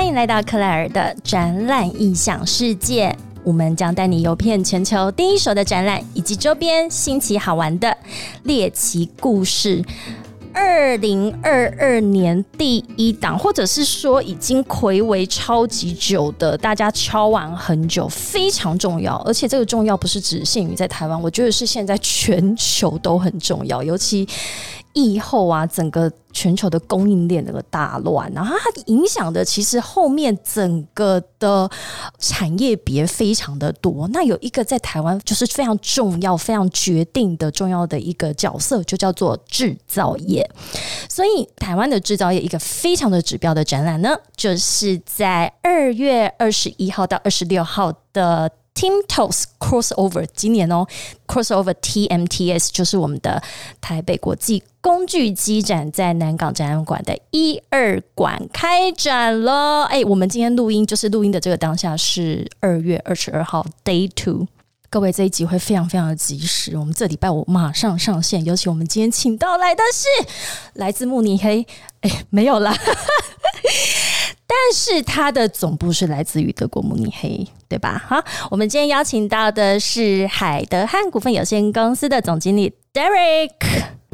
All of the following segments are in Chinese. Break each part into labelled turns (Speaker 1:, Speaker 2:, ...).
Speaker 1: 欢迎来到克莱尔的展览异想世界。我们将带你游遍全球第一手的展览，以及周边新奇好玩的猎奇故事。二零二二年第一档，或者是说已经暌违超级久的，大家敲完很久，非常重要。而且这个重要不是只限于在台湾，我觉得是现在全球都很重要，尤其。疫后啊，整个全球的供应链那个大乱，然后它影响的其实后面整个的产业别非常的多。那有一个在台湾就是非常重要、非常决定的重要的一个角色，就叫做制造业。所以台湾的制造业一个非常的指标的展览呢，就是在二月二十一号到二十六号的。Timtos Crossover 今年哦，Crossover TMTS 就是我们的台北国际工具机展，在南港展览馆的一二馆开展了。哎，我们今天录音就是录音的这个当下是二月二十二号 Day Two，各位这一集会非常非常的及时。我们这礼拜我马上上线，尤其我们今天请到来的是来自慕尼黑，哎，没有啦。但是它的总部是来自于德国慕尼黑，对吧？好，我们今天邀请到的是海德汉股份有限公司的总经理 Derek。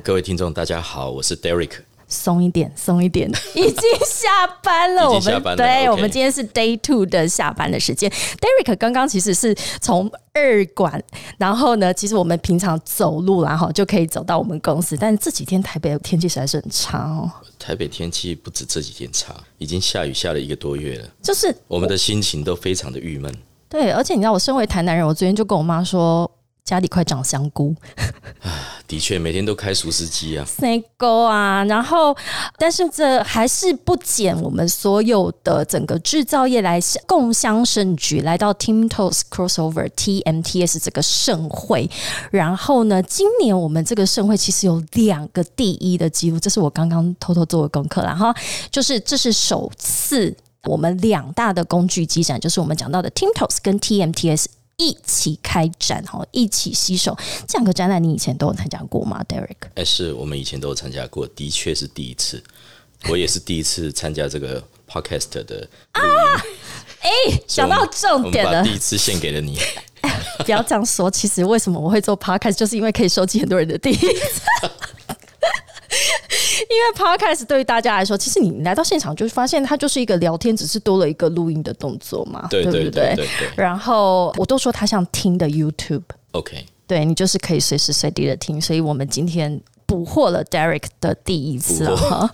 Speaker 2: 各位听众，大家好，我是 Derek。
Speaker 1: 松一点，松一点，已经下班了。
Speaker 2: 我们
Speaker 1: 对，我们今天是 Day Two 的下班的时间。Derek 刚刚其实是从二馆，然后呢，其实我们平常走路然后就可以走到我们公司，但是这几天台北的天气实在是很差哦。
Speaker 2: 台北天气不止这几天差，已经下雨下了一个多月了。
Speaker 1: 就是
Speaker 2: 我们的心情都非常的郁闷。
Speaker 1: 对，而且你知道，我身为台南人，我昨天就跟我妈说。家里快长香菇
Speaker 2: 啊！的确，每天都开熟食机啊，
Speaker 1: 塞沟啊，然后，但是这还是不减我们所有的整个制造业来共襄盛举，来到 Timtos Crossover TMTS 这个盛会。然后呢，今年我们这个盛会其实有两个第一的记录，这是我刚刚偷偷做的功课了哈，就是这是首次我们两大的工具机展，就是我们讲到的 Timtos 跟 TMTS。一起开展哈，一起携手这两个展览，你以前都有参加过吗，Derek？
Speaker 2: 哎，是我们以前都有参加过，的确是第一次，我也是第一次参加这个 Podcast 的啊！
Speaker 1: 哎，讲到重点了，
Speaker 2: 第一次献给了你。
Speaker 1: 不要这样说，其实为什么我会做 Podcast，就是因为可以收集很多人的第一次。因为 Podcast 对于大家来说，其实你来到现场就发现它就是一个聊天，只是多了一个录音的动作嘛，
Speaker 2: 对
Speaker 1: 对
Speaker 2: 对？
Speaker 1: 然后我都说它像听的 YouTube。
Speaker 2: OK，
Speaker 1: 对你就是可以随时随地的听，所以我们今天捕获了 Derek 的第一次啊，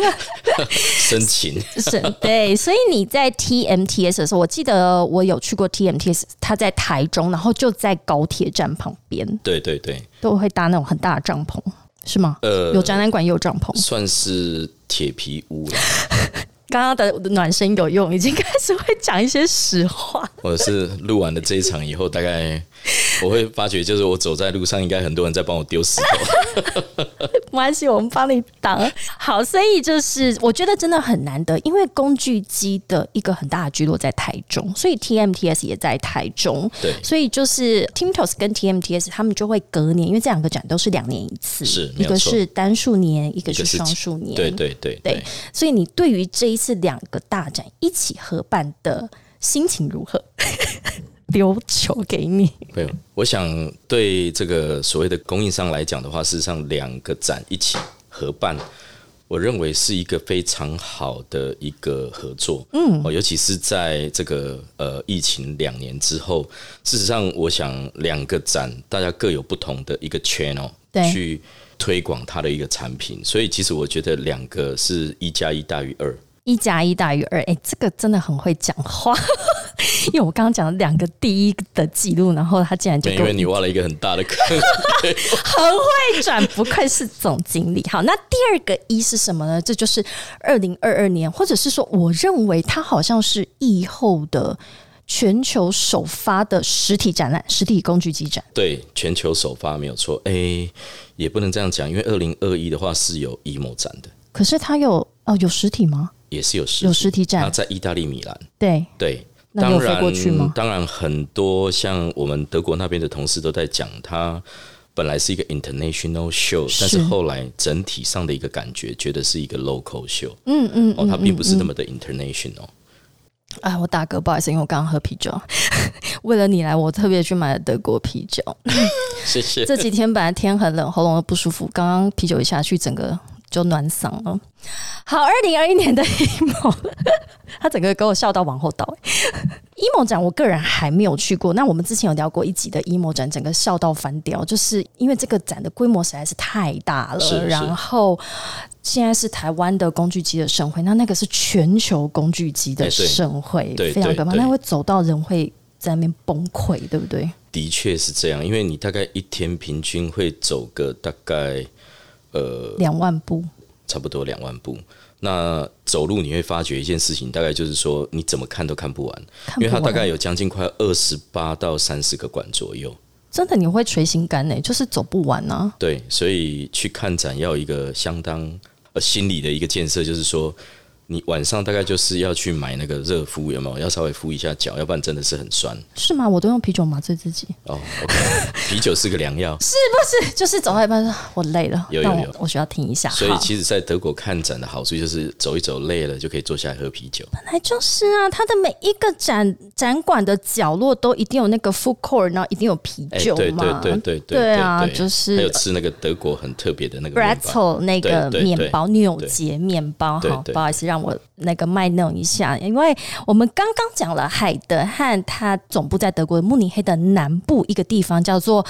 Speaker 2: 深情。
Speaker 1: 是，对，所以你在 TMTS 的时候，我记得我有去过 TMTS，他在台中，然后就在高铁站旁边，
Speaker 2: 对对对，
Speaker 1: 都会搭那种很大的帐篷。是吗？呃，有展览馆也有帐篷，
Speaker 2: 算是铁皮屋了。
Speaker 1: 刚刚的暖身有用，已经开始会讲一些实话。
Speaker 2: 我是录完了这一场以后，大概。我会发觉，就是我走在路上，应该很多人在帮我丢石头。
Speaker 1: 没关系，我们帮你挡。好，所以就是我觉得真的很难得，因为工具机的一个很大的聚落在台中，所以 TMTS 也在台中。
Speaker 2: 对，
Speaker 1: 所以就是 Timtos 跟 TMTS 他们就会隔年，因为这两个展都是两年一次，
Speaker 2: 是
Speaker 1: 一个是单数年，一个是双数年。
Speaker 2: 对对对
Speaker 1: 对，所以你对于这一次两个大展一起合办的心情如何？丢球给你。
Speaker 2: 没有，我想对这个所谓的供应商来讲的话，事实上两个展一起合办，我认为是一个非常好的一个合作。嗯，哦，尤其是在这个呃疫情两年之后，事实上，我想两个展大家各有不同的一个 channel 去推广它的一个产品，所以其实我觉得两个是一加一大于二。
Speaker 1: 一加一大于二，哎，这个真的很会讲话。因为我刚刚讲了两个第一的记录，然后他竟然就
Speaker 2: 因为你挖了一个很大的坑，
Speaker 1: 很会转，不愧是总经理。好，那第二个一是什么呢？这就是二零二二年，或者是说，我认为它好像是疫后的全球首发的实体展览，实体工具机展。
Speaker 2: 对，全球首发没有错。哎，也不能这样讲，因为二零二一的话是有 emo 展的，
Speaker 1: 可是它有哦，有实体吗？
Speaker 2: 也是有实
Speaker 1: 有实体展，
Speaker 2: 它在意大利米兰。
Speaker 1: 对
Speaker 2: 对，
Speaker 1: 当然
Speaker 2: 当然很多像我们德国那边的同事都在讲，它本来是一个 international show，但是后来整体上的一个感觉，觉得是一个 local show。嗯嗯，哦，它并不是那么的 international。
Speaker 1: 哎，我大哥，不好意思，因为我刚刚喝啤酒，为了你来，我特别去买了德国啤酒。
Speaker 2: 谢谢。
Speaker 1: 这几天本来天很冷，喉咙又不舒服，刚刚啤酒一下去，整个就暖嗓了。好，二零二一年的 emo，他整个给我笑到往后倒。emo 展，我个人还没有去过。那我们之前有聊过一集的 emo 展，整个笑到翻掉，就是因为这个展的规模实在是太大了。然后现在是台湾的工具机的盛会，那那个是全球工具机的盛会，非常可怕。那会走到人会在那边崩溃，对不对？
Speaker 2: 的确是这样，因为你大概一天平均会走个大概呃
Speaker 1: 两万步。
Speaker 2: 差不多两万步。那走路你会发觉一件事情，大概就是说你怎么看都看不完，因为它大概有将近快二十八到三十个馆左右。
Speaker 1: 真的你会垂心肝呢，就是走不完呢。
Speaker 2: 对，所以去看展要一个相当呃心理的一个建设，就是说。你晚上大概就是要去买那个热敷，有没有？要稍微敷一下脚，要不然真的是很酸。
Speaker 1: 是吗？我都用啤酒麻醉自己。
Speaker 2: 哦，OK，啤酒是个良药。
Speaker 1: 是不是？就是走到一半说，我累了，
Speaker 2: 有有有，
Speaker 1: 我需要停一下。
Speaker 2: 所以，其实，在德国看展的好处就是走一走累了就可以坐下来喝啤酒。
Speaker 1: 本来就是啊，它的每一个展展馆的角落都一定有那个 food court，然后一定有啤酒
Speaker 2: 嘛。对对对对对，
Speaker 1: 对啊，就是
Speaker 2: 还有吃那个德国很特别的那个
Speaker 1: bratzel 那个面包，纽结面包。好，不好意思，让我那个。卖弄一下，因为我们刚刚讲了海德汉，它总部在德国的慕尼黑的南部一个地方叫做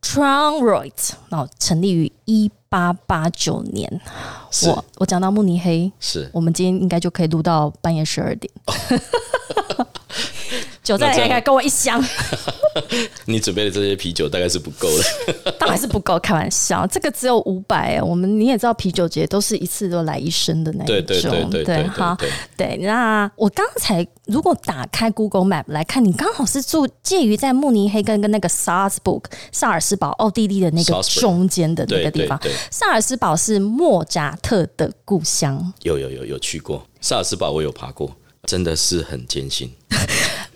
Speaker 1: Traunreut，然后成立于一八八九年。我我讲到慕尼黑，
Speaker 2: 是
Speaker 1: 我们今天应该就可以录到半夜十二点。酒再来看，给我一箱。
Speaker 2: 你准备的这些啤酒大概是不够的，
Speaker 1: 当然是不够，开玩笑。这个只有五百，我们你也知道，啤酒节都是一次都来一升的那一种，对，好，对。那我刚才如果打开 Google Map 来看，你刚好是住介于在慕尼黑跟跟那个萨尔斯堡、萨尔斯堡、奥地利的那个中间的那个地方。萨尔斯堡是莫扎特的故乡，
Speaker 2: 有有有有去过萨尔斯堡，我有爬过，真的是很艰辛。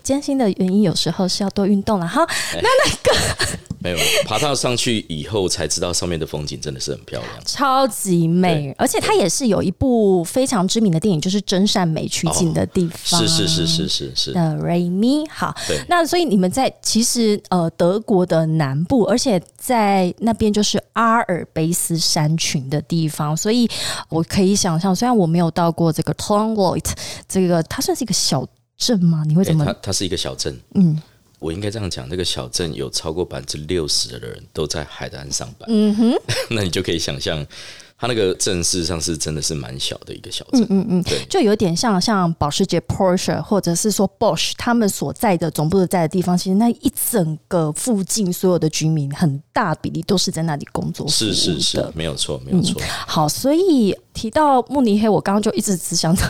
Speaker 1: 艰辛的原因有时候是要多运动了哈。那那个
Speaker 2: 没有爬到上去以后才知道上面的风景真的是很漂亮，
Speaker 1: 超级美，而且它也是有一部非常知名的电影，就是真善美取景的地方。
Speaker 2: 是是是是是是。
Speaker 1: 的瑞米好，那所以你们在其实呃德国的南部，而且在那边就是阿尔卑斯山群的地方，所以我可以想象，虽然我没有到过这个 t o n g l o i t 这个它算是一个小。镇吗？你会怎么？
Speaker 2: 它它是一个小镇。嗯，我应该这样讲，那个小镇有超过百分之六十的人都在海岸上班。嗯哼，那你就可以想象，它那个镇事实上是真的是蛮小的一个小镇。嗯嗯嗯，对，
Speaker 1: 就有点像像保时捷 Porsche 或者是说 Bosch 他们所在的总部的在的地方，其实那一整个附近所有的居民很大比例都是在那里工作。
Speaker 2: 是是是，没有错，没有错。
Speaker 1: 好，所以提到慕尼黑，我刚刚就一直只想着。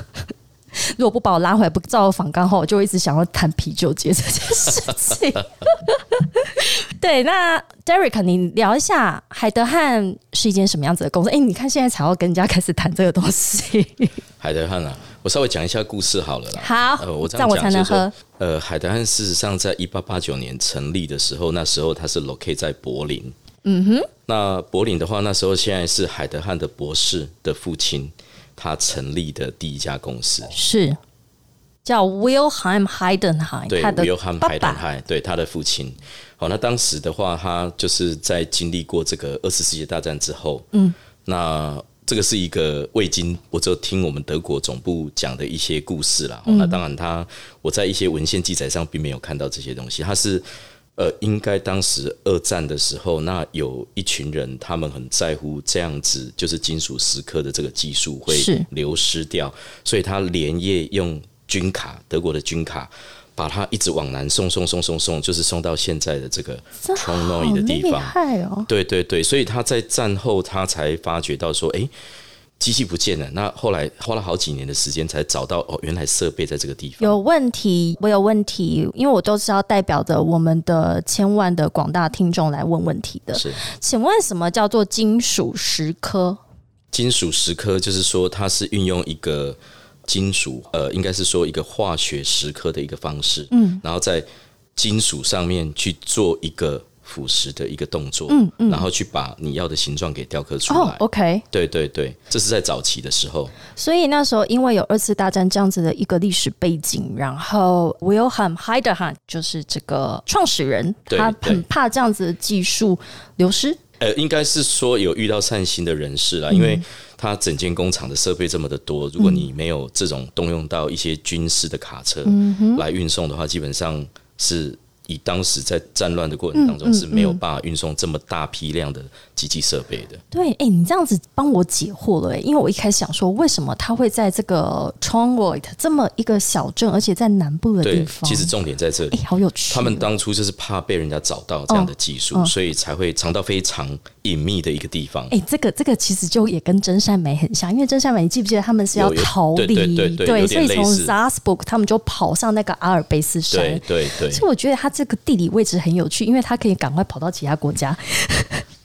Speaker 1: 如果不把我拉回来，不照访刚后，我就一直想要谈啤酒节这件事情。对，那 Derek，你聊一下海德汉是一件什么样子的公司？哎，你看现在才要跟人家开始谈这个东西。
Speaker 2: 海德汉啊，我稍微讲一下故事好了啦。
Speaker 1: 好，
Speaker 2: 呃，我
Speaker 1: 这样我才能喝。
Speaker 2: 呃，海德汉事实上在一八八九年成立的时候，那时候它是 locate 在柏林。嗯哼。那柏林的话，那时候现在是海德汉的博士的父亲。他成立的第一家公司
Speaker 1: 是叫 Wilhelm Heidenheim，
Speaker 2: 对，Wilhelm Heidenheim，对他的父亲。好，那当时的话，他就是在经历过这个二次世界大战之后，嗯，那这个是一个未经，我就听我们德国总部讲的一些故事啦。那当然，他我在一些文献记载上并没有看到这些东西，他是。呃，应该当时二战的时候，那有一群人，他们很在乎这样子，就是金属蚀刻的这个技术会流失掉，所以他连夜用军卡，德国的军卡，把它一直往南送，送，送，送，送，就是送到现在的这个
Speaker 1: n o i 的地方。哦！
Speaker 2: 对对对，所以他在战后，他才发觉到说，哎。机器不见了，那后来花了好几年的时间才找到哦，原来设备在这个地方
Speaker 1: 有问题。我有问题，因为我都是要代表着我们的千万的广大听众来问问题的。
Speaker 2: 是，
Speaker 1: 请问什么叫做金属蚀刻？
Speaker 2: 金属蚀刻就是说它是运用一个金属，呃，应该是说一个化学蚀刻的一个方式，嗯，然后在金属上面去做一个腐蚀的一个动作，嗯嗯，然后去把你要的形状给雕刻出来。
Speaker 1: 哦，OK，
Speaker 2: 对对对，这是在早期的时候。
Speaker 1: 所以那时候因为有二次大战这样子的一个历史背景，然后 Wilhelm Heiderhan 就是这个创始人，他很怕这样子的技术流失。
Speaker 2: 呃，应该是说有遇到善心的人士啦，因为他整间工厂的设备这么的多，如果你没有这种动用到一些军事的卡车来运送的话，基本上是以当时在战乱的过程当中是没有办法运送这么大批量的机器设备的。
Speaker 1: 对，哎、你这样子帮我解惑了、哎，因为我一开始想说，为什么他会在这个 t r o n g o i t 这么一个小镇，而且在南部的地，方？
Speaker 2: 其实重点在这
Speaker 1: 哎、
Speaker 2: 里。
Speaker 1: 好有趣哦、
Speaker 2: 他们当初就是怕被人家找到这样的技术，所以才会藏到非常隐秘的一个地方。
Speaker 1: 哎、这个这个其实就也跟真善美很像，因为真善美，你记不记得他们是要逃离？
Speaker 2: 对对对对有
Speaker 1: 所以从
Speaker 2: 点类似
Speaker 1: Salzburg 他们就跑上那个阿尔卑斯山。
Speaker 2: 对对对
Speaker 1: 所以我觉得他这个地理位置很有趣，因为他可以赶快跑到其他国家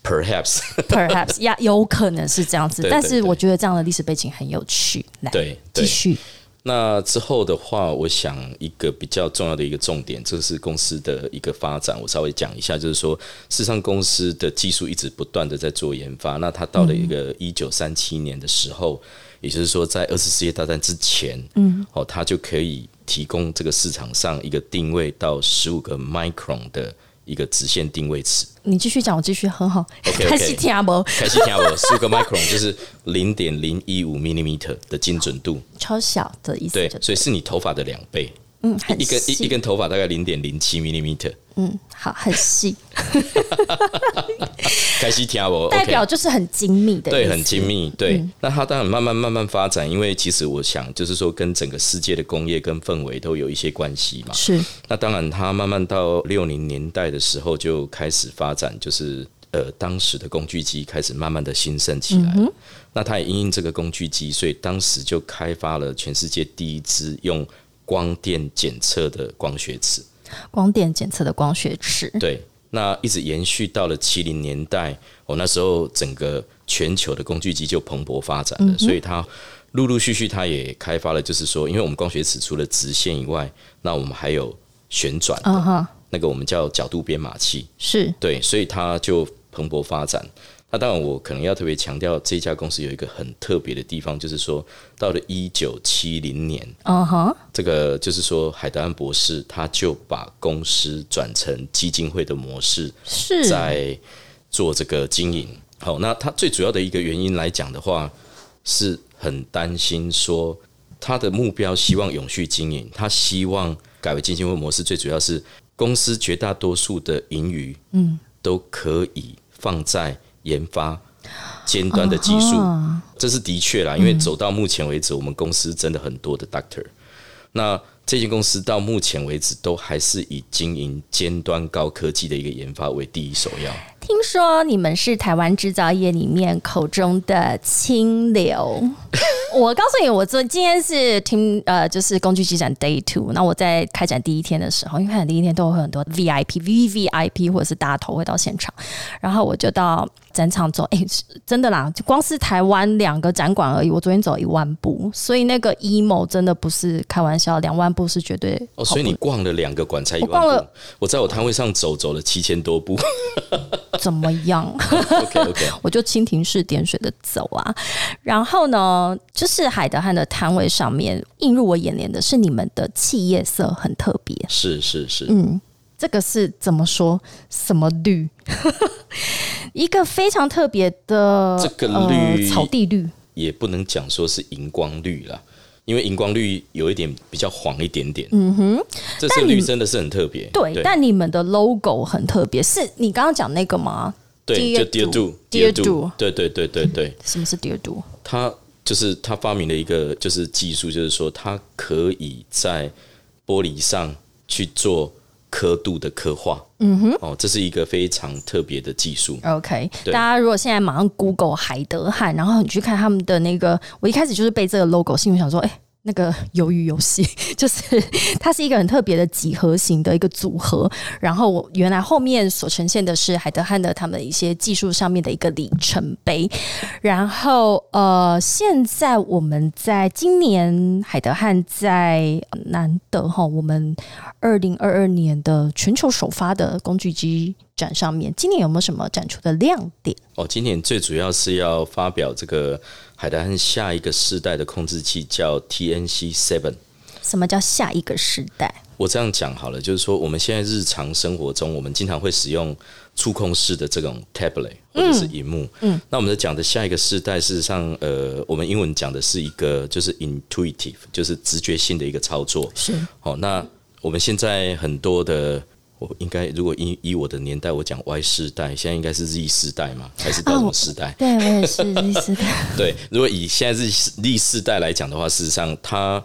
Speaker 1: ，perhaps，perhaps 呀，有可能是这样子。
Speaker 2: 对对
Speaker 1: 但是我觉得这样的历史背景很有趣。来。继续。
Speaker 2: 那之后的话，我想一个比较重要的一个重点，这是公司的一个发展。我稍微讲一下，就是说，事实上公司的技术一直不断的在做研发。那它到了一个一九三七年的时候，也就是说，在二次世界大战之前，嗯，哦，它就可以提供这个市场上一个定位到十五个 micron 的一个直线定位尺。
Speaker 1: 你继续讲，我继续很好。开始听不？
Speaker 2: 开始听我，十五个 micron 就是零点零一五 millimeter 的精准度。
Speaker 1: 超小的意思
Speaker 2: 对，所以是你头发的两倍。
Speaker 1: 嗯，很
Speaker 2: 一根一一根头发大概零点零七 millimeter，
Speaker 1: 嗯，好，很细，
Speaker 2: 开始听我
Speaker 1: 代表就是很精密的，
Speaker 2: 对，很精。密。对，那它当然慢慢慢慢发展，因为其实我想就是说，跟整个世界的工业跟氛围都有一些关系嘛。
Speaker 1: 是，
Speaker 2: 那当然，它慢慢到六零年代的时候就开始发展，就是呃，当时的工具机开始慢慢的兴盛起来。那它也因应这个工具机，所以当时就开发了全世界第一支用光电检测的光学尺。
Speaker 1: 光电检测的光学尺。
Speaker 2: 对，那一直延续到了七零年代，哦，那时候整个全球的工具机就蓬勃发展了，所以它陆陆续续它也开发了，就是说，因为我们光学尺除了直线以外，那我们还有旋转的，
Speaker 1: 嗯哼，
Speaker 2: 那个我们叫角度编码器，
Speaker 1: 是。
Speaker 2: 对，所以它就蓬勃发展。那当然，我可能要特别强调，这家公司有一个很特别的地方，就是说，到了一九七零年，
Speaker 1: 哦哈，
Speaker 2: 这个就是说，海德安博士他就把公司转成基金会的模式，
Speaker 1: 是。
Speaker 2: 在做这个经营。好，那他最主要的一个原因来讲的话，是很担心说他的目标希望永续经营，他希望改为基金会模式，最主要是公司绝大多数的盈余，嗯，都可以放在研发尖端的技术。
Speaker 1: 啊
Speaker 2: 这是的确啦，因为走到目前为止，我们公司真的很多的 doctor。那这间公司到目前为止都还是以经营尖端高科技的一个研发为第一首要。
Speaker 1: 听说你们是台湾制造业里面口中的清流。我告诉你，我昨今天是听呃，就是工具机展 Day Two。那我在开展第一天的时候，因为开展第一天都会有很多 VIP、VVIP 或者是大头会到现场，然后我就到展场走。哎、真的啦，就光是台湾两个展馆而已，我昨天走一万步，所以那个 emo 真的不是开玩笑，两万步是绝对
Speaker 2: 哦，所以你逛了两个馆才一万步
Speaker 1: 我逛了，
Speaker 2: 我在我摊位上走走了七千多步。
Speaker 1: 怎么样？
Speaker 2: OK OK，
Speaker 1: 我就蜻蜓式点水的走啊。然后呢，就是海德汉的摊位上面映入我眼帘的是你们的企业色很特别，
Speaker 2: 是是是，
Speaker 1: 嗯这个是怎么说？什么绿？一个非常特别的
Speaker 2: 这个绿
Speaker 1: 呃、草地绿，
Speaker 2: 也不能讲说是荧光绿啦，因为荧光绿有一点比较黄一点点。嗯哼，这色绿真的是很特别。
Speaker 1: 对，但你们的 logo 很特别，是你刚刚讲那个吗？
Speaker 2: 对，就
Speaker 1: Dear
Speaker 2: Dear
Speaker 1: Do
Speaker 2: Do，Dear
Speaker 1: Dear Do
Speaker 2: 对对对对对，
Speaker 1: 什么是 Dear Do？
Speaker 2: 他就是他发明了一个就是技术，就是说他可以在玻璃上去做刻度的刻画。嗯哼，哦，这是一个非常特别的技术。
Speaker 1: OK，大家如果现在马上 Google 海德汉，然后你去看他们的那个，我一开始就是被这个 logo 吸引，想说，哎、那个 鱿鱼游戏，就是 它是一个很特别的几何型的一个组合。然后原来后面所呈现的是海德汉的他们一些技术上面的一个里程碑。然后呃，现在我们在今年海德汉在难得哈，我们二零二二年的全球首发的工具机展上面，今年有没有什么展出的亮点？
Speaker 2: 哦，今年最主要是要发表这个海达汉下一个世代的控制器，叫 TNC Seven。
Speaker 1: 什么叫下一个世代？
Speaker 2: 我这样讲好了，就是说我们现在日常生活中，我们经常会使用触控式的这种 tablet 或者是荧幕。嗯，那我们在讲的下一个世代，事实上，呃，我们英文讲的是一个就是 intuitive，就是直觉性的一个操作。
Speaker 1: 是。
Speaker 2: 哦，那我们现在很多的，我应该如果以以我的年代，我讲 Y 世代，现在应该是 Z 世代嘛，还是到什么世代？
Speaker 1: 对我也是 Z 世代。
Speaker 2: 对，如果以现在是 Z 世代来讲的话，事实上它。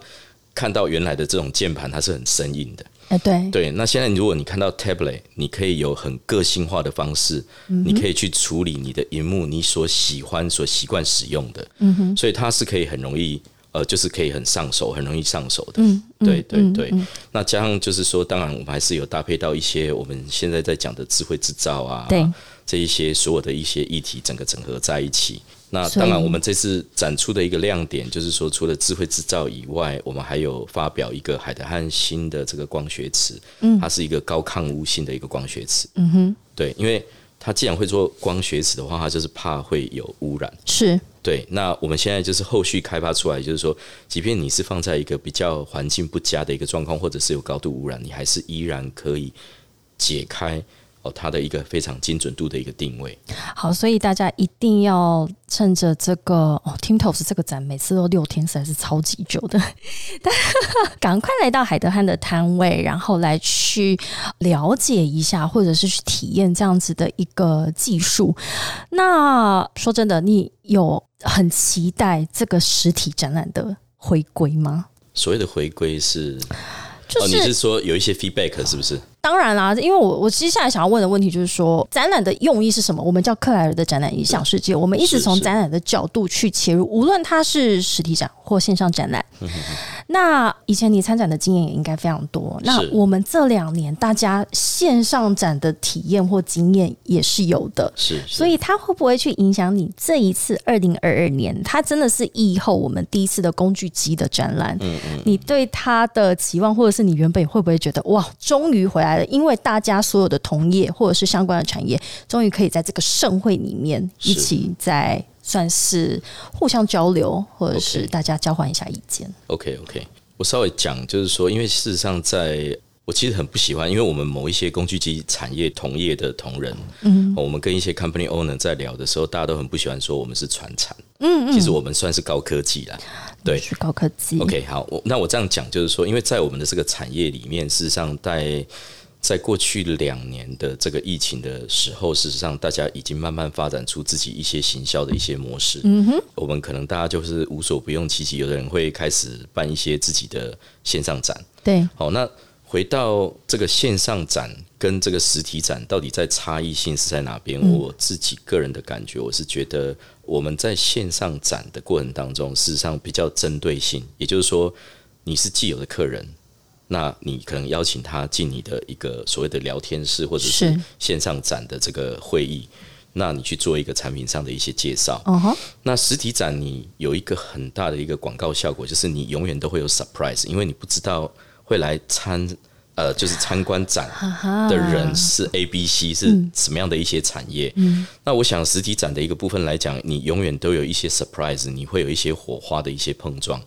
Speaker 2: 看到原来的这种键盘，它是很生硬的。
Speaker 1: 哎，对
Speaker 2: 对。那现在如果你看到 tablet，你可以有很个性化的方式，你可以去处理你的荧幕，你所喜欢、所习惯使用的。嗯哼。所以它是可以很容易，呃，就是可以很上手，很容易上手的。嗯，对对对。那加上就是说，当然我们还是有搭配到一些我们现在在讲的智慧制造啊，
Speaker 1: 对。
Speaker 2: 这一些所有的一些议题，整个整合在一起。那当然，我们这次展出的一个亮点就是说，除了智慧制造以外，我们还有发表一个海德汉新的这个光学池，嗯，它是一个高抗污性的一个光学池，嗯哼，对，因为它既然会做光学池的话，它就是怕会有污染，
Speaker 1: 是
Speaker 2: 对。那我们现在就是后续开发出来，就是说，即便你是放在一个比较环境不佳的一个状况，或者是有高度污染，你还是依然可以解开。它的一个非常精准度的一个定位。
Speaker 1: 好，所以大家一定要趁着这个哦，Timtos 这个展每次都六天，实在是超级久的，赶快来到海德汉的摊位，然后来去了解一下，或者是去体验这样子的一个技术。那说真的，你有很期待这个实体展览的回归吗？
Speaker 2: 所谓的回归是，哦，你是说有一些 feedback 是不是？
Speaker 1: 当然啦，因为我我接下来想要问的问题就是说，展览的用意是什么？我们叫克莱尔的展览影响世界，我们一直从展览的角度去切入，无论它是实体展或线上展览。那以前你参展的经验也应该非常多。那我们这两年大家线上展的体验或经验也是有的，
Speaker 2: 是。
Speaker 1: 所以它会不会去影响你这一次二零二二年？它真的是以后我们第一次的工具机的展览。嗯嗯。你对它的期望，或者是你原本会不会觉得哇，终于回来了？因为大家所有的同业或者是相关的产业，终于可以在这个盛会里面一起在算是互相交流，或者是大家交换一下意见。
Speaker 2: OK OK，我稍微讲，就是说，因为事实上，在我其实很不喜欢，因为我们某一些工具机产业同业的同仁，嗯，我们跟一些 company owner 在聊的时候，大家都很不喜欢说我们是传产，嗯嗯，其实我们算是高科技啦，对，
Speaker 1: 是高科技。
Speaker 2: OK，好，我那我这样讲，就是说，因为在我们的这个产业里面，事实上在在过去两年的这个疫情的时候，事实上大家已经慢慢发展出自己一些行销的一些模式。嗯哼，我们可能大家就是无所不用其极，有的人会开始办一些自己的线上展。
Speaker 1: 对，
Speaker 2: 好，那回到这个线上展跟这个实体展，到底在差异性是在哪边？我自己个人的感觉，我是觉得我们在线上展的过程当中，事实上比较针对性，也就是说，你是既有的客人。那你可能邀请他进你的一个所谓的聊天室，或者是线上展的这个会议，那你去做一个产品上的一些介绍。那实体展你有一个很大的一个广告效果，就是你永远都会有 surprise，因为你不知道会来参呃，就是参观展的人是 A、B、C 是什么样的一些产业。那我想实体展的一个部分来讲，你永远都有一些 surprise，你会有一些火花的一些碰撞，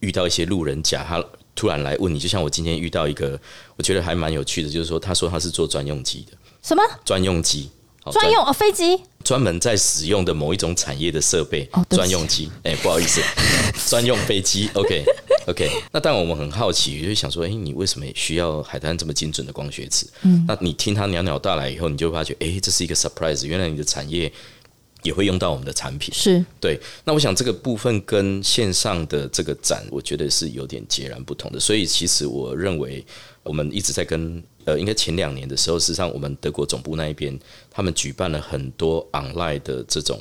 Speaker 2: 遇到一些路人甲他。突然来问你，就像我今天遇到一个，我觉得还蛮有趣的，就是说，他说他是做专用机的，
Speaker 1: 什么
Speaker 2: 专用机？
Speaker 1: 专用哦，飞机
Speaker 2: 专门在使用的某一种产业的设备，专用机。哎，不好意思，专用飞机。OK，OK。那但，我们很好奇，就想说，哎，你为什么需要海滩这么精准的光学尺？嗯，那你听他袅袅大来以后，你就发觉，哎，这是一个 surprise，原来你的产业。也会用到我们的产品，
Speaker 1: 是
Speaker 2: 对。那我想这个部分跟线上的这个展，我觉得是有点截然不同的。所以其实我认为，我们一直在跟呃，应该前两年的时候，事实上我们德国总部那一边，他们举办了很多 online 的这种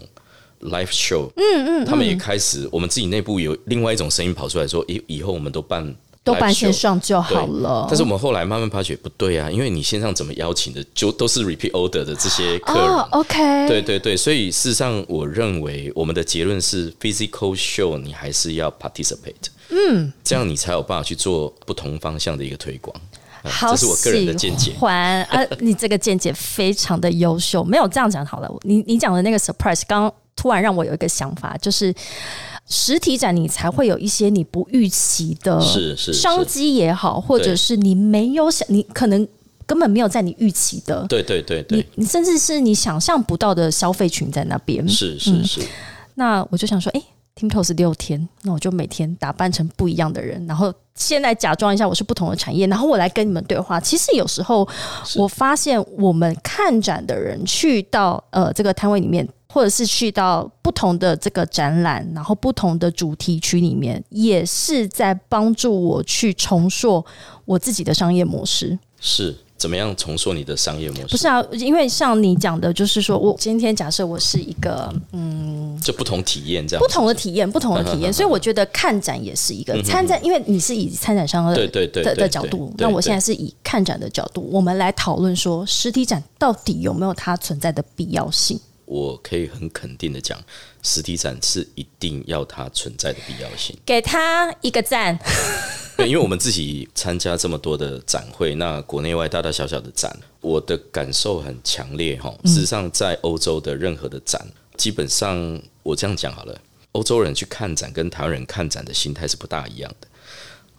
Speaker 2: live show，嗯嗯，他们也开始，我们自己内部有另外一种声音跑出来说，以以后我们都办。
Speaker 1: 都办线上就好了。
Speaker 2: 但是我们后来慢慢发觉不对啊，因为你线上怎么邀请的，就都是 repeat order 的这些客人。
Speaker 1: OK，
Speaker 2: 对对对，所以事实上，我认为我们的结论是，physical show 你还是要 participate，嗯，这样你才有办法去做不同方向的一个推广。
Speaker 1: 好
Speaker 2: 这是我个人的见解
Speaker 1: 喜。欢啊，你这个见解非常的优秀。没有这样讲好了，你你讲的那个 surprise，刚刚突然让我有一个想法，就是实体展你才会有一些你不预期的
Speaker 2: 是是是。
Speaker 1: 商机也好，或者是你没有想，你可能根本没有在你预期的，
Speaker 2: 对对对
Speaker 1: 你
Speaker 2: 对，
Speaker 1: 你甚至是你想象不到的消费群在那边。
Speaker 2: 是是是，
Speaker 1: 那我就想说，哎、t e a m t o 是六天，那我就每天打扮成不一样的人，然后现在假装一下我是不同的产业，然后我来跟你们对话。其实有时候我发现，我们看展的人去到呃这个摊位里面，或者是去到不同的这个展览，然后不同的主题区里面，也是在帮助我去重塑我自己的商业模式。
Speaker 2: 是怎么样重塑你的商业模式？
Speaker 1: 不是啊，因为像你讲的，就是说我今天假设我是一个嗯
Speaker 2: 就不同体验这样
Speaker 1: 不
Speaker 2: 子，
Speaker 1: 同的体验，不同的体验，所以我觉得看展也是一个参展，因为你是以参展商的
Speaker 2: 对对对
Speaker 1: 的
Speaker 2: 对对
Speaker 1: 的角度，那我现在是以看展的角度，我们来讨论说实体展到底有没有它存在的必要性？
Speaker 2: 我可以很肯定的讲，实体展是一定要它存在的必要性。
Speaker 1: 给他一个赞，
Speaker 2: 对，因为我们自己参加这么多的展会，那国内外大大小小的展，我的感受很强烈哈。事实上，在欧洲的任何的展，基本上我这样讲好了，欧洲人去看展跟台湾人看展的心态是不大一样的。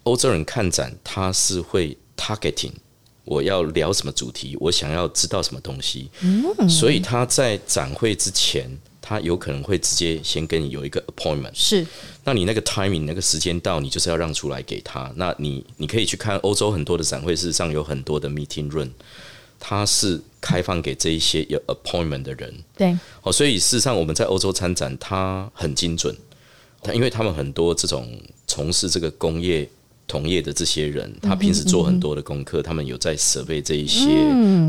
Speaker 2: 欧洲人看展，他是会 targeting。我要聊什么主题，我想要知道什么东西，所以他在展会之前，他有可能会直接先跟你有一个 appointment，
Speaker 1: 是
Speaker 2: 那你那个 timing 那个时间到，你就是要让出来给他。那你你可以去看欧洲很多的展会，事实上有很多的 meeting room，它是开放给这一些有 appointment 的人。
Speaker 1: 对，
Speaker 2: 哦，所以事实上我们在欧洲参展，它很精准，它因为他们很多这种从事这个工业。同业的这些人，他平时做很多的功课，他们有在设备这一些、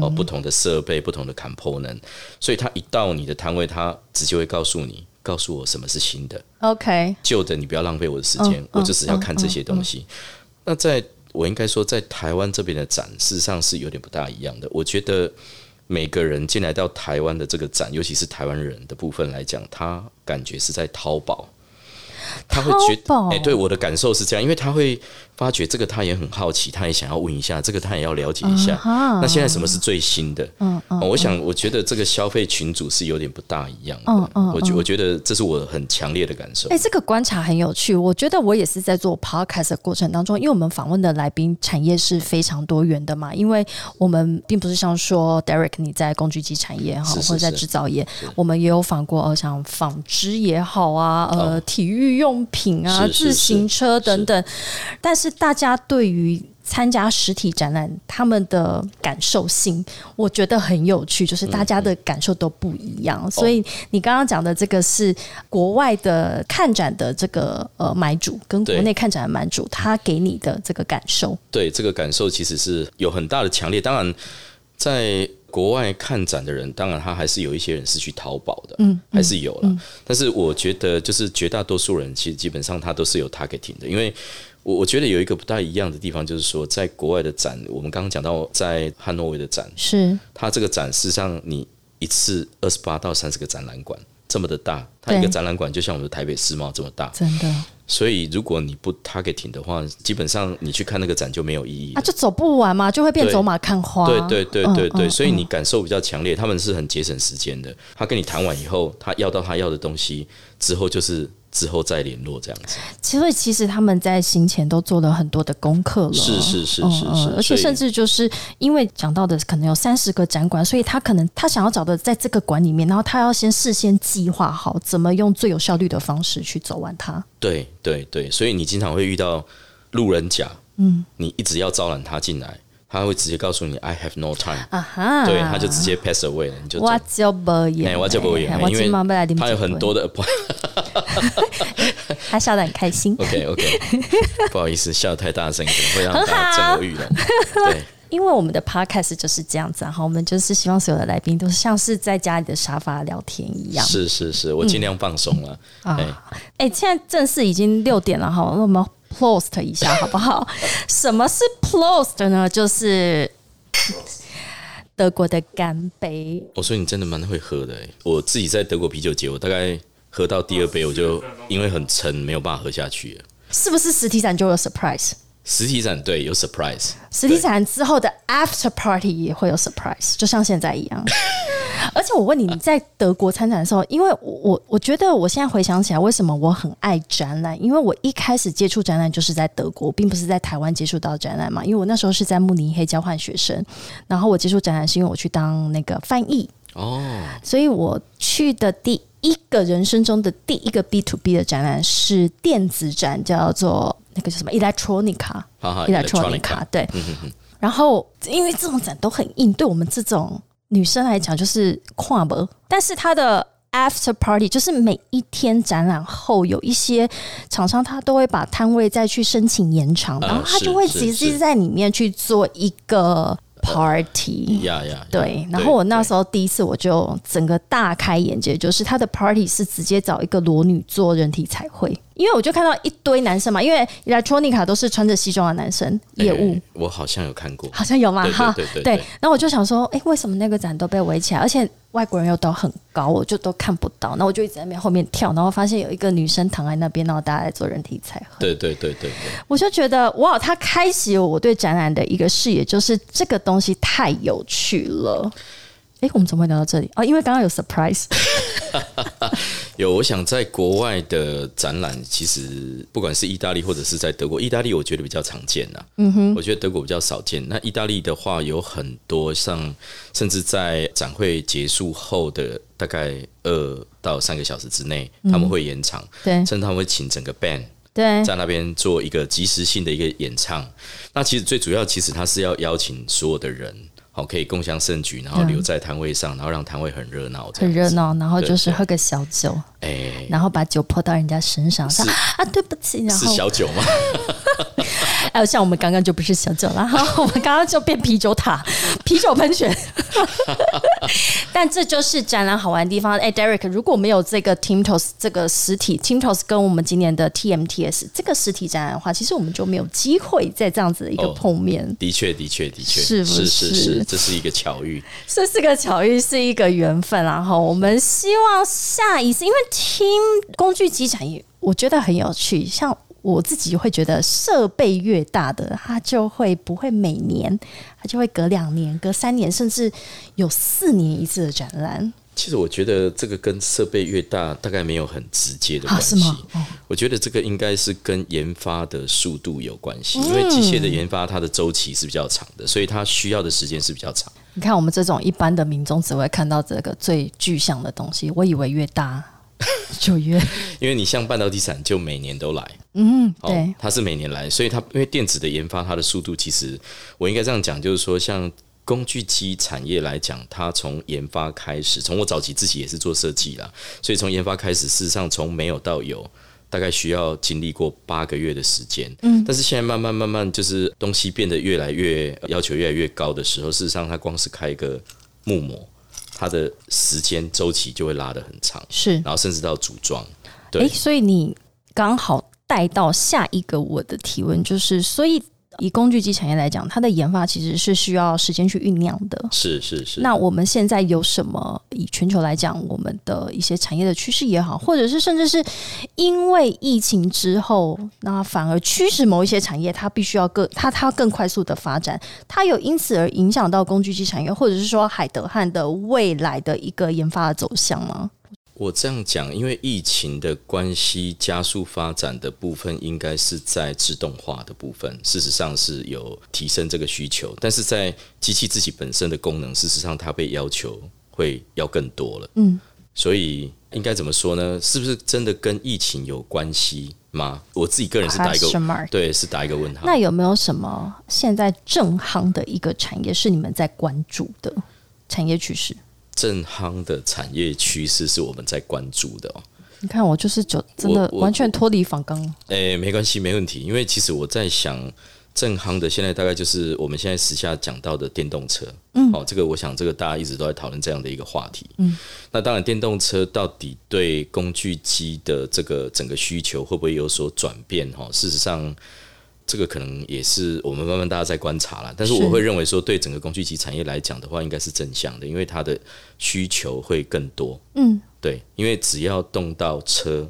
Speaker 2: 哦不同的设备、不同的 component，所以他一到你的摊位，他直接会告诉你，告诉我什么是新的
Speaker 1: ，OK，
Speaker 2: 旧的你不要浪费我的时间，
Speaker 1: 嗯
Speaker 2: 我就只要看这些东西。那在我应该说，在台湾这边的展，事实上是有点不大一样的。我觉得每个人进来到台湾的这个展，尤其是台湾人的部分来讲，他感觉是在淘宝。他会觉哎、对我的感受是这样，因为他会发觉这个，他也很好奇，他也想要问一下，这个他也要了解一下。
Speaker 1: 啊
Speaker 2: 那现在什么是最新的？
Speaker 1: 嗯嗯
Speaker 2: 哦我想，我觉得这个消费群组是有点不大一样的。
Speaker 1: 嗯嗯
Speaker 2: 我觉我觉得这是我很强烈的感受。
Speaker 1: 哎、这个观察很有趣。我觉得我也是在做 podcast 的过程当中，因为我们访问的来宾产业是非常多元的嘛，因为我们并不是像说 Derek 你在工具机产业哈，或者在制造业，我们也有访过呃像纺织也好啊，呃、体育用品啊、自行车等等，但是大家对于参加实体展览，他们的感受性，我觉得很有趣，就是大家的感受都不一样。所以你刚刚讲的这个是国外的看展的这个呃买主跟国内看展的买主，他给你的这个感受，
Speaker 2: 对这个感受其实是有很大的强烈。当然，在国外看展的人，当然他还是有一些人是去淘宝的，嗯，还是有了。但是我觉得，就是绝大多数人其实基本上他都是有 targeting 的，因为我我觉得有一个不大一样的地方，就是说在国外的展，我们刚刚讲到在汉诺威的展，
Speaker 1: 是。
Speaker 2: 它这个展事实上你一次二十八到三十个展览馆这么的大，它一
Speaker 1: 对
Speaker 2: 个展览馆就像我们的台北世贸这么大，
Speaker 1: 真的
Speaker 2: 所以如果你不 targeting 的话，基本上你去看那个展就没有意义
Speaker 1: 啊，就走不完嘛，就会变走马看花。
Speaker 2: 对对对对对，所以你感受比较强烈。他们是很节省时间的，他跟你谈完以后，他要到他要的东西之后，就是之后再联络这样子。
Speaker 1: 其实其实他们在行前都做了很多的功课了，
Speaker 2: 是是是
Speaker 1: 嗯
Speaker 2: 是是，所以
Speaker 1: 而且甚至就是因为讲到的可能有三十个展馆，所以他可能他想要找的在这个馆里面，然后他要先事先计划好怎么用最有效率的方式去走完它。
Speaker 2: 对对对，所以你经常会遇到路人甲，嗯，你一直要招揽他进来，他会直接告诉你 I have no time，
Speaker 1: 啊哈，
Speaker 2: 对，他就直接 pass away 了，你就走
Speaker 1: 我就不演，
Speaker 2: 哎，我就不会演，
Speaker 1: 我
Speaker 2: 因为他有很多的 appointment。
Speaker 1: 他笑得很开心。
Speaker 2: OK OK，不好意思，笑得太大声，可能会让大家震耳欲聋。对。
Speaker 1: 因为我们的 podcast 就是这样子啊，哈，我们就是希望所有的来宾都是像是在家里的沙发聊天一样。
Speaker 2: 是是是，我尽量放松了。
Speaker 1: 啊
Speaker 2: 哎，
Speaker 1: 哎、现在正式已经六点了哈，那我们 closed 一下好不好？什么是 closed 呢？就是德国的干杯。
Speaker 2: 我说你真的蛮会喝的哎，我自己在德国啤酒节，我大概喝到第二杯，我就因为很沉，没有办法喝下去了。
Speaker 1: 是不是实体展就有 surprise？
Speaker 2: 实体展对有 surprise，
Speaker 1: 实体展之后的 after party 也会有 surprise，就像现在一样。而且我问你，你在德国参展的时候，因为我我觉得我现在回想起来，为什么我很爱展览？因为我一开始接触展览就是在德国，并不是在台湾接触到展览嘛。因为我那时候是在慕尼黑交换学生，然后我接触展览是因为我去当那个翻译
Speaker 2: 哦，
Speaker 1: 所以我去的第一个人生中的第一个 B to B 的展览是电子展，叫做那个叫什么 Electronica。
Speaker 2: 哈哈
Speaker 1: Electronica 对，然后因为这种展都很硬，对我们这种女生来讲就是跨博，但是它的 after party 就是每一天展览后有一些厂商他都会把摊位再去申请延长，
Speaker 2: 呃
Speaker 1: 然后他就会直接在里面去做一个 party。
Speaker 2: 呀呀，
Speaker 1: 对，然后我那时候第一次我就整个大开眼界，就是他的 party 是直接找一个裸女做人体彩绘，因为我就看到一堆男生嘛，因为 electronica 都是穿着西装的男生业务。
Speaker 2: 哎我好像有看过，
Speaker 1: 好像有嘛
Speaker 2: 对
Speaker 1: 哈，
Speaker 2: 对对对。对。
Speaker 1: 然后我就想说，哎、为什么那个展都被围起来，而且外国人又都很高，我就都看不到。那我就一直在那边后面跳，然后发现有一个女生躺在那边，然后大家在做人体彩绘。
Speaker 2: 对对对对对，
Speaker 1: 我就觉得哇，它开启了我对展览的一个视野，就是这个东西太有趣了。哎、我们怎么会聊到这里啊、因为刚刚有 surprise，
Speaker 2: 有，我想在国外的展览，其实不管是意大利或者是在德国，意大利我觉得比较常见呐。嗯哼，我觉得德国比较少见。那意大利的话，有很多像，甚至在展会结束后的大概二到三个小时之内，他们会延长，
Speaker 1: 对
Speaker 2: 甚至他们会请整个 band
Speaker 1: 对
Speaker 2: 在那边做一个即时性的一个演唱。那其实最主要，其实他是要邀请所有的人。好，可以共享盛举，然后留在摊位上，然后让摊位很热闹。
Speaker 1: 很热闹，然后就是喝个小酒，
Speaker 2: 哎、
Speaker 1: 然后把酒泼到人家身上，说
Speaker 2: 是
Speaker 1: 啊对不起，然
Speaker 2: 是小酒吗？
Speaker 1: 还 有像我们刚刚就不是小酒了，哈，我们刚刚就变啤酒塔、啤酒喷泉。但这就是展览好玩的地方。哎，Derek，如果没有这个 Timtos 这个实体 Timtos 跟我们今年的 TMTS 这个实体展览的话，其实我们就没有机会在这样子的一个
Speaker 2: 哦
Speaker 1: 碰面。
Speaker 2: 的确，的确，的确，
Speaker 1: 是不
Speaker 2: 是
Speaker 1: 是
Speaker 2: 是，这是一个巧遇。
Speaker 1: 这是个巧遇，是一个缘分。然后我们希望下一次，因为听工具机展也我觉得很有趣，像。我自己会觉得，设备越大的，它就会不会每年，它就会隔两年、隔三年，甚至有四年一次的展览。
Speaker 2: 其实我觉得这个跟设备越大，大概没有很直接的关系。
Speaker 1: 啊是吗哦
Speaker 2: 我觉得这个应该是跟研发的速度有关
Speaker 1: 嗯
Speaker 2: 系，因为机械的研发它的周期是比较长的，所以它需要的时间是比较长。
Speaker 1: 你看，我们这种一般的民众只会看到这个最具象的东西，我以为越大 就越
Speaker 2: 因为你像半导体产，就每年都来，
Speaker 1: 嗯，
Speaker 2: 哦
Speaker 1: 对，
Speaker 2: 它是每年来，所以它因为电子的研发，它的速度其实我应该这样讲，就是说像。工具机产业来讲，它从研发开始，从我早期自己也是做设计啦，所以从研发开始，事实上从没有到有，大概需要经历过八个月的时间。嗯，但是现在慢慢慢慢，就是东西变得越来越要求越来越高的时候，事实上它光是开一个木模，它的时间周期就会拉得很长，
Speaker 1: 是。
Speaker 2: 然后甚至到组装。
Speaker 1: 哎、
Speaker 2: 对，
Speaker 1: 所以你刚好带到下一个我的提问，就是所以以工具机产业来讲，它的研发其实是需要时间去酝酿的。
Speaker 2: 是是是。
Speaker 1: 那我们现在有什么？以全球来讲，我们的一些产业的趋势也好，或者是甚至是因为疫情之后，那反而驱使某一些产业它必须要更它它更快速的发展，它有因此而影响到工具机产业，或者是说海德汉的未来的一个研发的走向吗？
Speaker 2: 我这样讲，因为疫情的关系，加速发展的部分应该是在自动化的部分，事实上是有提升这个需求，但是在机器自己本身的功能，事实上它被要求会要更多了。
Speaker 1: 嗯，
Speaker 2: 所以应该怎么说呢？是不是真的跟疫情有关系吗？我自己个人是打一个对，是打一个问号。
Speaker 1: 那有没有什么现在正夯的一个产业是你们在关注的产业趋势？
Speaker 2: 正夯的产业趋势是我们在关注的哦。
Speaker 1: 你看，我就是就真的完全脱离仿纲。
Speaker 2: 诶、没关系，没问题。因为其实我在想，正夯的现在大概就是我们现在时下讲到的电动车。嗯，哦，这个我想这个大家一直都在讨论这样的一个话题。嗯，那当然，电动车到底对工具机的这个整个需求会不会有所转变？哈，事实上。这个可能也是我们慢慢大家在观察啦，但是
Speaker 1: 是。
Speaker 2: 我会认为说，对整个工具机产业来讲的话，应该是正向的，因为它的需求会更多。
Speaker 1: 嗯，
Speaker 2: 对，因为只要动到车，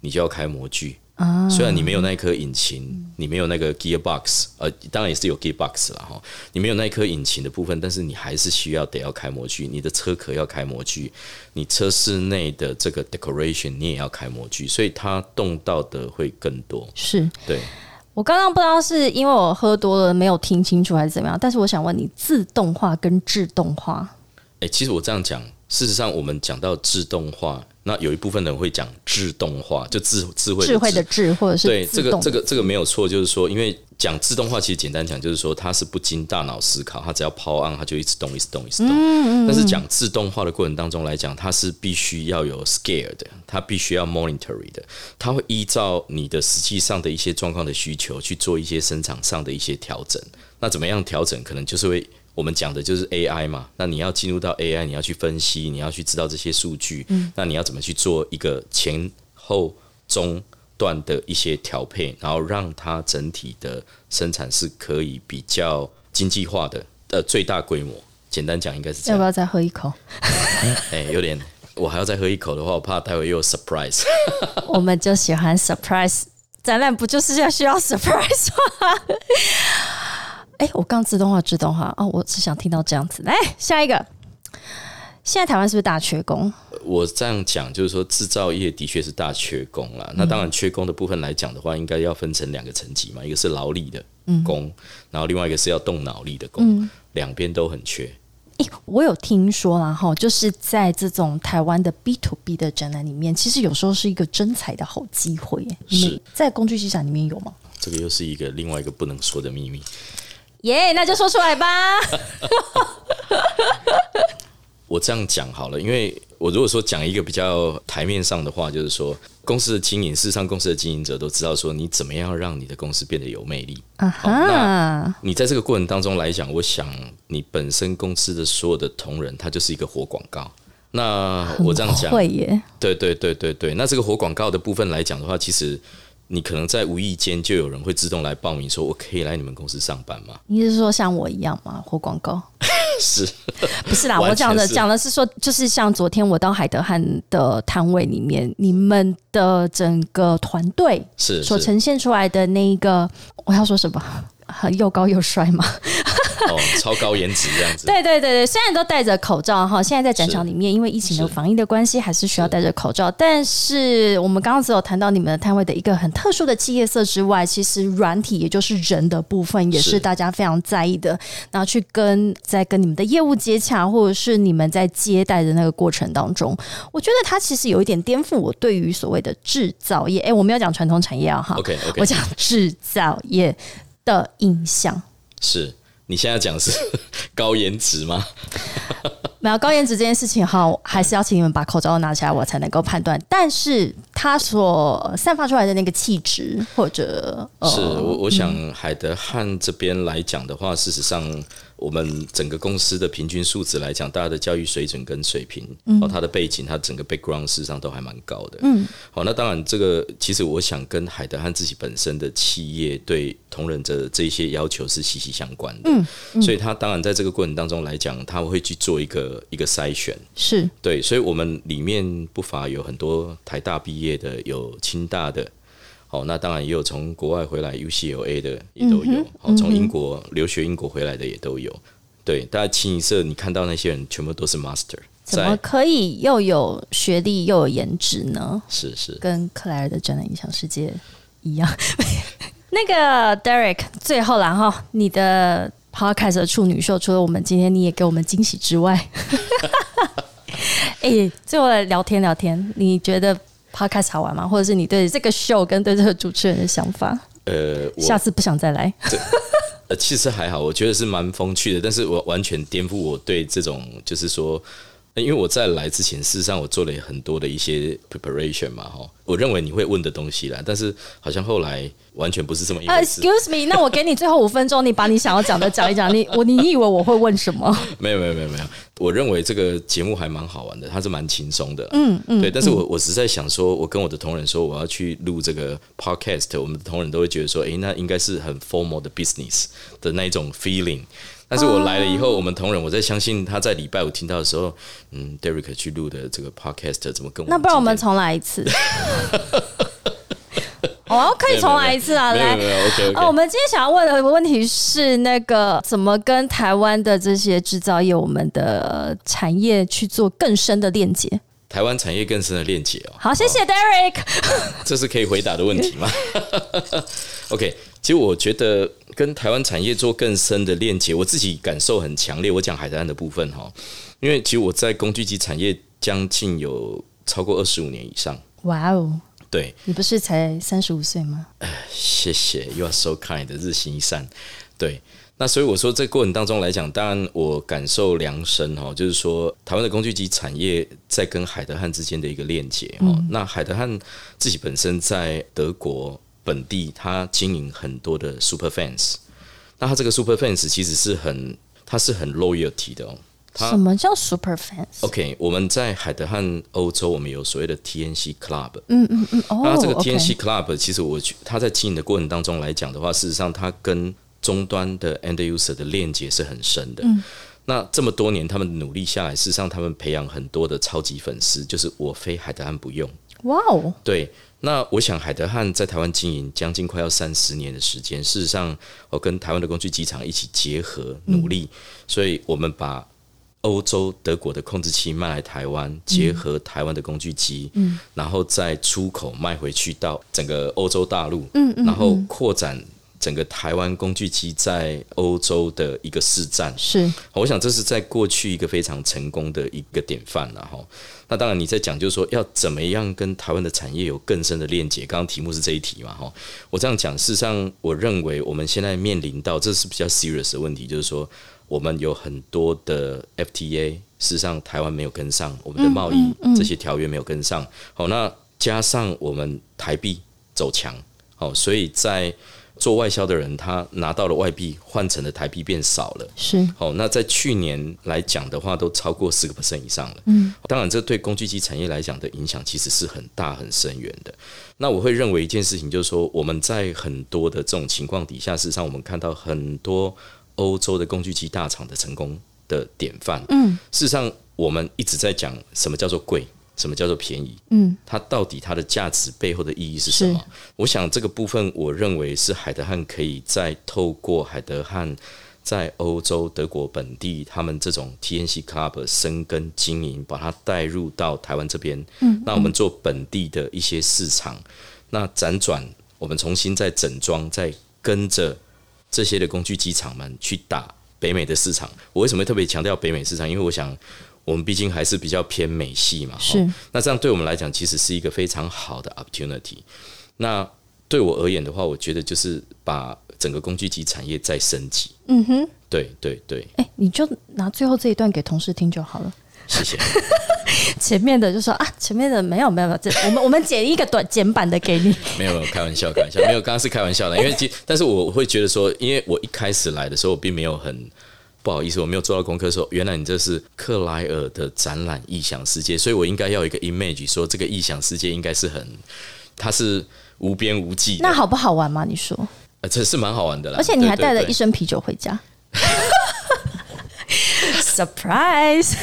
Speaker 2: 你就要开模具，
Speaker 1: 啊，
Speaker 2: 虽然你没有那一颗引擎，你没有那个 gearbox，呃，当然也是有 gearbox 了哈。你没有那一颗引擎的部分，但是你还是需要得要开模具，你的车壳要开模具，你车室内的这个 decoration 你也要开模具，所以它动到的会更多。
Speaker 1: 是。
Speaker 2: 对，
Speaker 1: 我刚刚不知道是因为我喝多了没有听清楚还是怎么样，但是我想问你，自动化跟自动化，
Speaker 2: 哎、其实我这样讲，事实上我们讲到自动化，那有一部分人会讲自动化，就智智慧
Speaker 1: 智慧的
Speaker 2: 智
Speaker 1: 智或者是
Speaker 2: 对，这个这个这个没有错，就是说，因为讲自动化，其实简单讲就是说，它是不经大脑思考，它只要 power on，它就一直动，一直动，一直动。但是讲自动化的过程当中来讲，它是必须要有 scale 的，它必须要 monitoring 的，它会依照你的实际上的一些状况的需求去做一些生产上的一些调整。那怎么样调整？可能就是会。我们讲的就是 AI 嘛，那你要进入到 AI，你要去分析，你要去知道这些数据，那你要怎么去做一个前后中段的一些调配，然后让它整体的生产是可以比较经济化的，呃，最大规模。简单讲，应该是这样。
Speaker 1: 要不要再喝一口？
Speaker 2: 哎、有点，我还要再喝一口的话，我怕待会又有 surprise。
Speaker 1: 我们就喜欢 surprise 展览，不就是要需要 surprise 吗？哎、我刚自动化自动化哦，我只想听到这样子。来下一个，现在台湾是不是大缺工？
Speaker 2: 我这样讲，就是说制造业的确是大缺工啦。那当然，缺工的部分来讲的话，应该要分成两个层级嘛，一个是劳力的工，然后另外一个是要动脑力的工，两边都很缺。
Speaker 1: 诶，我有听说啦，哈，就是在这种台湾的 B to B 的展览里面，其实有时候是一个真才的好机会耶。你们
Speaker 2: 是
Speaker 1: 在工具机展里面有吗？
Speaker 2: 这个又是一个另外一个不能说的秘密。
Speaker 1: 耶、那就说出来吧。
Speaker 2: 我这样讲好了，因为我如果说讲一个比较台面上的话，就是说公司的经营，事实上公司的经营者都知道说你怎么样让你的公司变得有魅力。
Speaker 1: 啊哈，
Speaker 2: 你在这个过程当中来讲，我想你本身公司的所有的同仁，他就是一个活广告。那我这样讲，
Speaker 1: 会耶，
Speaker 2: 对对对对对。那这个活广告的部分来讲的话，其实你可能在无意间就有人会自动来报名，说我可以来你们公司上班吗？
Speaker 1: 你是说像我一样吗？活广告？
Speaker 2: 是
Speaker 1: 不是啦，我讲的讲的是说，就是像昨天我到海德汉的摊位里面，你们的整个团队
Speaker 2: 是是
Speaker 1: 所呈现出来的那一个，我要说什么？很 又高又帅嘛？
Speaker 2: 哦，超高颜值这样子。
Speaker 1: 对对对对，虽然都戴着口罩哈，现在在展场
Speaker 2: 是
Speaker 1: 里面，因为疫情的防疫的关系，还是需要戴着口罩。但是我们刚刚只有谈到你们的摊位的一个很特殊的企业色之外，其实软体也就是人的部分，也是
Speaker 2: 是
Speaker 1: 大家非常在意的。然后去跟在跟你们的业务接洽，或者是你们在接待的那个过程当中，我觉得它其实有一点颠覆我对于所谓的制造业，哎，我没有讲传统产业啊哈
Speaker 2: OK OK，
Speaker 1: 我讲制造业的印象。
Speaker 2: 是你现在讲是 高颜值吗？
Speaker 1: 没有高颜值这件事情哈，还是要请你们把口罩拿起来，我才能够判断。但是它所散发出来的那个气质，或者、呃、
Speaker 2: 是我我想海德汉这边来讲的话，事实上我们整个公司的平均素质来讲，大家的教育水准跟水平，哦，他的背景，他整个 background 事实上都还蛮高的。嗯，好，那当然这个其实我想跟海德汉自己本身的企业对同仁的这些要求是息息相关的。嗯，所以他当然在这个过程当中来讲，他会去做一个一个筛选。
Speaker 1: 是
Speaker 2: 对，所以我们里面不乏有很多台大毕业的，有清大的，哦，那当然也有从国外回来 UCLA 的也都有，哦，从英国留学英国回来的也都有。对，大家清一色你看到那些人全部都是 master，
Speaker 1: 怎么可以又有学历又有颜值呢？
Speaker 2: 是是
Speaker 1: 跟克莱尔的《真的影响世界》一样。那个 Derek，最后啦哈，你的 Podcast 的处女秀，除了我们今天你也给我们惊喜之外，哎、最后来聊天聊天，你觉得 Podcast 好玩吗？或者是你对这个秀跟对这个主持人的想法？
Speaker 2: 呃，我
Speaker 1: 下次不想再来。
Speaker 2: 呃，其实还好，我觉得是蛮风趣的，但是我完全颠覆我对这种，就是说，呃因为我在来之前，事实上我做了很多的一些 preparation 嘛，哈，我认为你会问的东西啦，但是好像后来完全不是这么一
Speaker 1: 啊
Speaker 2: 回事。
Speaker 1: ，Excuse me，那我给你最后五分钟，你把你想要讲的讲一讲。你我你以为我会问什么？
Speaker 2: 没有没有没有没有，我认为这个节目还蛮好玩的，它是蛮轻松的，嗯嗯，对。但是我我实在想说，我跟我的同仁说我要去录这个 podcast，我们的同仁都会觉得说，诶，那应该是很 formal 的 business 的那一种 feeling。但是我来了以后，我们同仁，我在相信他在礼拜五听到的时候，嗯，Derek 去录的这个 podcast 怎么跟我
Speaker 1: 那不然我们重来一次。哦，可以重来一次啊！来
Speaker 2: ，OK。
Speaker 1: 哦，我们今天想要问的问题是，那个怎么跟台湾的这些制造业、我们的产业去做更深的链接？
Speaker 2: 台湾产业更深的链接哦。
Speaker 1: 好，谢谢 Derek。
Speaker 2: 这是可以回答的问题吗？OK，其实我觉得跟台湾产业做更深的链接，我自己感受很强烈。我讲海岸的部分哈，因为其实我在工具机产业将近有超过二十五年以上。
Speaker 1: 哇哦！
Speaker 2: 对
Speaker 1: 你不是才三十五岁吗？
Speaker 2: 谢谢，You are so kind，日行一善。对，那所以我说，这过程当中来讲，当然我感受良深哈，就是说台湾的工具机产业在跟海德汉之间的一个链接哈。那海德汉自己本身在德国本地，他经营很多的 super fans，那他这个 super fans 其实是很，他是很 loyalty 的哦。
Speaker 1: 什么叫 super fans？OK，
Speaker 2: 我们在海德汉欧洲，我们有所谓的 TNC Club。嗯嗯嗯，哦，那这个 TNC Club 其实我他在经营的过程当中来讲的话，事实上他跟终端的 end user 的链接是很深的。嗯，那这么多年他们努力下来，事实上他们培养很多的超级粉丝，就是我非海德汉不用。哇哦，对，那我想海德汉在台湾经营将近快要三十年的时间，事实上我跟台湾的工具机场一起结合努力，所以我们把欧洲德国的控制器卖来台湾，结合台湾的工具机，嗯，然后再出口卖回去到整个欧洲大陆，嗯嗯，然后扩展整个台湾工具机在欧洲的一个市占，
Speaker 1: 是，
Speaker 2: 我想这是在过去一个非常成功的一个典范了哈。那当然你在讲就是说要怎么样跟台湾的产业有更深的链接，刚刚题目是这一题嘛哈。我这样讲，事实上我认为我们现在面临到这是比较 serious 的问题，就是说。我们有很多的 FTA，事实上台湾没有跟上，我们的贸易这些条约没有跟上。好，那加上我们台币走强，好，所以在做外销的人，他拿到了外币换成的台币变少了。
Speaker 1: 是，
Speaker 2: 好，那在去年来讲的话，都超过四个 percent 以上了。嗯，当然，这对工具机产业来讲的影响其实是很大很深远的。那我会认为一件事情，就是说我们在很多的这种情况底下，事实上我们看到很多。欧洲的工具机大厂的成功的典范，嗯，事实上我们一直在讲什么叫做贵，什么叫做便宜，嗯，它到底它的价值背后的意义是什么？我想这个部分，我认为是海德汉可以再透过海德汉在欧洲德国本地他们这种 TNC Club 生根经营，把它带入到台湾这边，嗯，那我们做本地的一些市场，那辗转我们重新再整装，再跟着。这些的工具机厂们去打北美的市场，我为什么特别强调北美市场？因为我想，我们毕竟还是比较偏美系嘛。
Speaker 1: 是。
Speaker 2: 那这样对我们来讲，其实是一个非常好的 opportunity。那对我而言的话，我觉得就是把整个工具机产业再升级。嗯哼。对对对。
Speaker 1: 哎，你就拿最后这一段给同事听就好了。
Speaker 2: 谢谢。
Speaker 1: 前面的就说啊，前面的没有没有没有，这我们我们剪一个短简版的给你。
Speaker 2: 没有没有，开玩笑开玩笑，没有，刚刚是开玩笑的，因为其但是我会觉得说，因为我一开始来的时候，我并没有很不好意思，我没有做到功课，说原来你这是克莱尔的展览异想世界，所以我应该要一个 image，说这个异想世界应该是很，它是无边无际。
Speaker 1: 那好不好玩吗？你说？
Speaker 2: 呃，这是蛮好玩的啦，
Speaker 1: 而且你还带了一身啤酒回家。Surprise！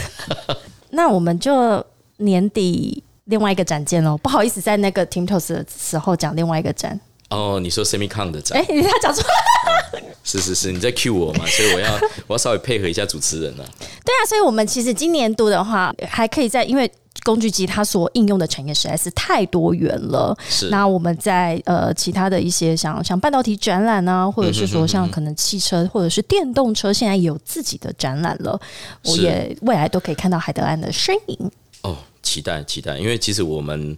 Speaker 1: 那我们就年底另外一个展见喽。不好意思，在那个 Toast 的时候讲另外一个展。
Speaker 2: 哦，你说 Semicon 的展？
Speaker 1: 哎，他讲错了。
Speaker 2: 是是是，你在 cue 我嘛？所以我要我要稍微配合一下主持人呢。
Speaker 1: 对啊，所以我们其实今年度的话，还可以在因为。工具机它所应用的产业实在是太多元了。
Speaker 2: 是，
Speaker 1: 那我们在呃其他的一些像像半导体展览啊，或者是说像可能汽车或者是电动车，现在也有自己的展览了。我也未来都可以看到海德安的身影。
Speaker 2: 哦，期待期待，因为其实我们。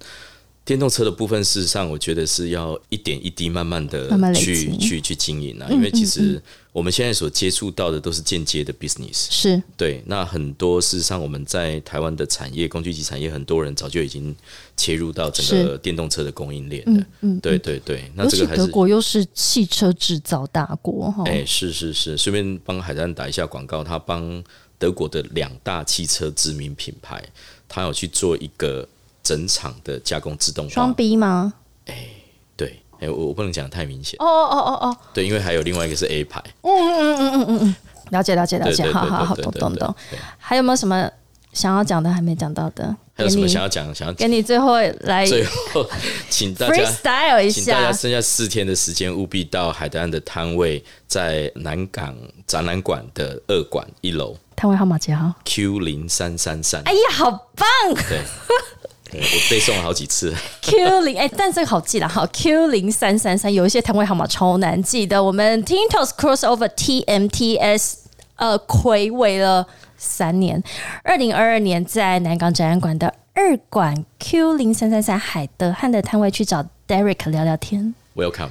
Speaker 2: 电动车的部分，事实上，我觉得是要一点一滴慢慢的去去去经营啊。因为其实我们现在所接触到的都是间接的 business，
Speaker 1: 是
Speaker 2: 对。那很多事实上，我们在台湾的产业工具机产业，很多人早就已经切入到整个电动车的供应链的。嗯，对对对。那这个还是
Speaker 1: 德国又是汽车制造大国哈。
Speaker 2: 哎，是是是，顺便帮海丹打一下广告，他帮德国的两大汽车知名品牌，他有去做一个。整场的加工自动化
Speaker 1: 双 B 吗？
Speaker 2: 哎，对，哎，我我不能讲太明显。
Speaker 1: 哦哦哦哦，
Speaker 2: 对，因为还有另外一个是 A 牌。
Speaker 1: 嗯嗯嗯嗯嗯嗯，了解了解了解，好好好，懂懂懂。还有没有什么想要讲的还没讲到的？
Speaker 2: 还有什么想要讲？想要
Speaker 1: 给你最后来
Speaker 2: 最后，请大家
Speaker 1: freestyle 一
Speaker 2: 请大家
Speaker 1: 下。
Speaker 2: 剩下四天的时间，务必到海德安的摊位，在南港展览馆的二馆一楼
Speaker 1: 摊位号码几号
Speaker 2: ？Q 零三三三。
Speaker 1: 哎呀，好棒
Speaker 2: 对，对我背诵了好几次。
Speaker 1: Q 零哎，但这个好记了哈，Q 零三三三有一些摊位号码超难记的。我们 Tintos Crossover TMTS 呃，暌违了三年，二零二二年在南港展览馆的二馆 Q 零三三三海德汉的摊位去找 Derek 聊聊天。
Speaker 2: Welcome。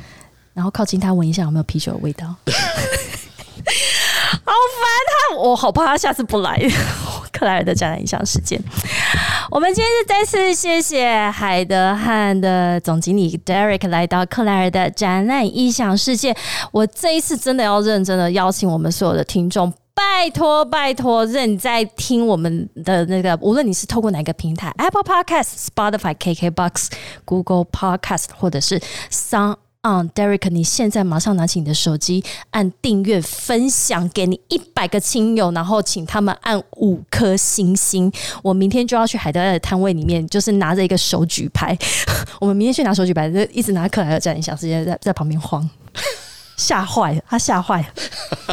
Speaker 1: 然后靠近他闻一下有没有啤酒的味道。好烦他，我好怕他下次不来。克莱尔的展览影响事件。我们今天是再次谢谢海德汉的总经理 Derek 来到克莱尔的展览异想世界。我这一次真的要认真的邀请我们所有的听众。拜托拜托，认在听我们的那个，无论你是透过哪个平台，Apple Podcast、Spotify、KKBox、Google Podcast，或者是桑 on Derek，你现在马上拿起你的手机，按订阅、分享给你一百个亲友，然后请他们按五颗星星。我明天就要去海德的摊位里面，就是拿着一个手举牌。我们明天去拿手举牌，就一直拿克莱尔站，想直接在在旁边晃，吓坏了，他吓坏了。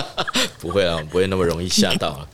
Speaker 2: 不会啊，我不会那么容易吓到了。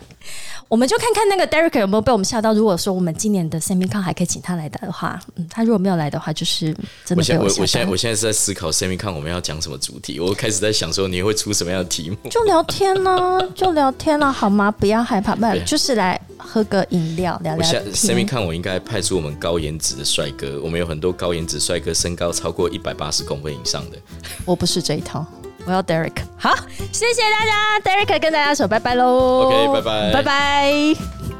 Speaker 1: 我们就看看那个 Derek 有没有被我们吓到。如果说我们今年的 Semi Con 还可以请他来的话，嗯，他如果没有来的话，就是真的被
Speaker 2: 我现在我我现在我。现在是在思考 Semi 看我们要讲什么主题，我开始在想说你会出什么样的题目。
Speaker 1: 就聊天呢、就聊天了、好吗？不要害怕，不
Speaker 2: 对
Speaker 1: 就是来喝个饮料，聊聊
Speaker 2: 我现在 Semi
Speaker 1: 天。
Speaker 2: 看我应该派出我们高颜值的帅哥，我们有很多高颜值帅哥，身高超过一百八十公分以上的。
Speaker 1: 我不是这一套，我要 Derek。好，谢谢大家，Derek 跟大家说拜拜喽。
Speaker 2: OK，拜拜
Speaker 1: 拜拜。